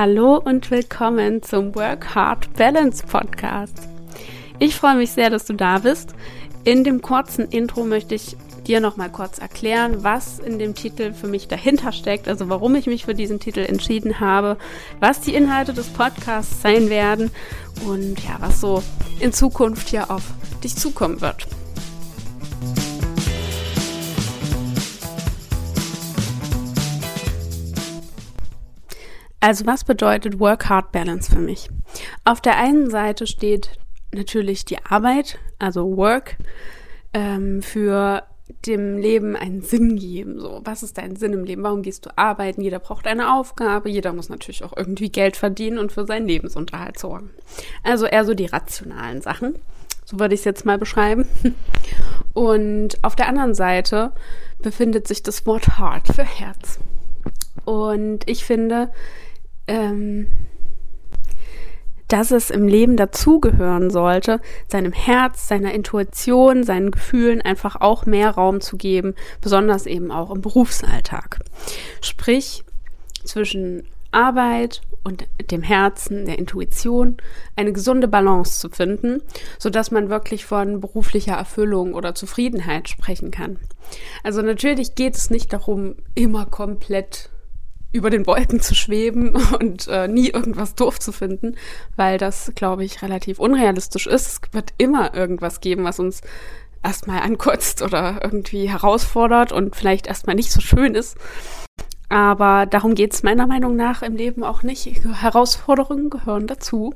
Hallo und willkommen zum Work Hard Balance Podcast. Ich freue mich sehr, dass du da bist. In dem kurzen Intro möchte ich dir noch mal kurz erklären, was in dem Titel für mich dahinter steckt, also warum ich mich für diesen Titel entschieden habe, was die Inhalte des Podcasts sein werden und ja, was so in Zukunft hier auf dich zukommen wird. Also was bedeutet Work-Hard-Balance für mich? Auf der einen Seite steht natürlich die Arbeit, also Work, ähm, für dem Leben einen Sinn geben. So, was ist dein Sinn im Leben? Warum gehst du arbeiten? Jeder braucht eine Aufgabe. Jeder muss natürlich auch irgendwie Geld verdienen und für seinen Lebensunterhalt sorgen. Also eher so die rationalen Sachen. So würde ich es jetzt mal beschreiben. Und auf der anderen Seite befindet sich das Wort Heart für Herz. Und ich finde, ähm, dass es im Leben dazugehören sollte, seinem Herz, seiner Intuition, seinen Gefühlen einfach auch mehr Raum zu geben, besonders eben auch im Berufsalltag. Sprich, zwischen Arbeit und dem Herzen, der Intuition, eine gesunde Balance zu finden, so dass man wirklich von beruflicher Erfüllung oder Zufriedenheit sprechen kann. Also natürlich geht es nicht darum, immer komplett über den Wolken zu schweben und äh, nie irgendwas doof zu finden, weil das, glaube ich, relativ unrealistisch ist. Es wird immer irgendwas geben, was uns erstmal ankotzt oder irgendwie herausfordert und vielleicht erstmal nicht so schön ist. Aber darum geht es meiner Meinung nach im Leben auch nicht. Herausforderungen gehören dazu.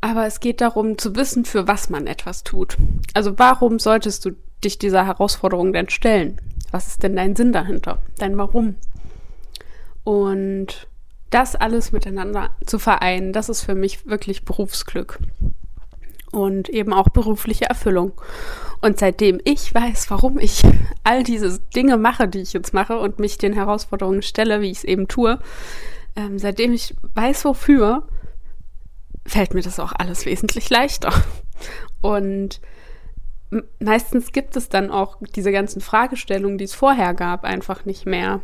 Aber es geht darum zu wissen, für was man etwas tut. Also warum solltest du dich dieser Herausforderung denn stellen? Was ist denn dein Sinn dahinter? Dein Warum? Und das alles miteinander zu vereinen, das ist für mich wirklich Berufsglück und eben auch berufliche Erfüllung. Und seitdem ich weiß, warum ich all diese Dinge mache, die ich jetzt mache und mich den Herausforderungen stelle, wie ich es eben tue, ähm, seitdem ich weiß, wofür, fällt mir das auch alles wesentlich leichter. Und meistens gibt es dann auch diese ganzen Fragestellungen, die es vorher gab, einfach nicht mehr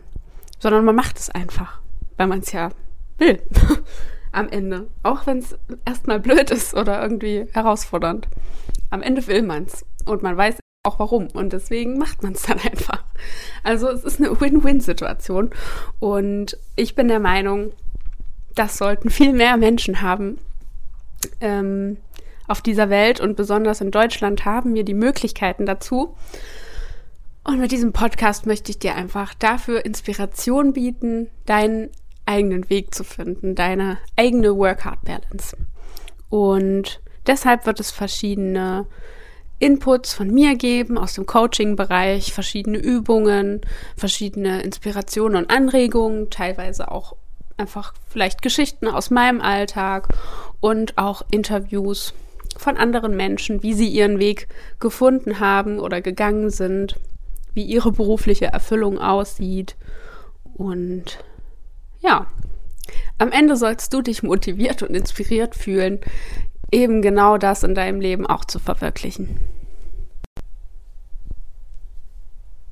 sondern man macht es einfach, weil man es ja will. Am Ende. Auch wenn es erstmal blöd ist oder irgendwie herausfordernd. Am Ende will man es. Und man weiß auch warum. Und deswegen macht man es dann einfach. Also es ist eine Win-Win-Situation. Und ich bin der Meinung, das sollten viel mehr Menschen haben. Ähm, auf dieser Welt und besonders in Deutschland haben wir die Möglichkeiten dazu. Und mit diesem Podcast möchte ich dir einfach dafür Inspiration bieten, deinen eigenen Weg zu finden, deine eigene Work-Hard-Balance. Und deshalb wird es verschiedene Inputs von mir geben aus dem Coaching-Bereich, verschiedene Übungen, verschiedene Inspirationen und Anregungen, teilweise auch einfach vielleicht Geschichten aus meinem Alltag und auch Interviews von anderen Menschen, wie sie ihren Weg gefunden haben oder gegangen sind wie ihre berufliche Erfüllung aussieht. Und ja, am Ende sollst du dich motiviert und inspiriert fühlen, eben genau das in deinem Leben auch zu verwirklichen.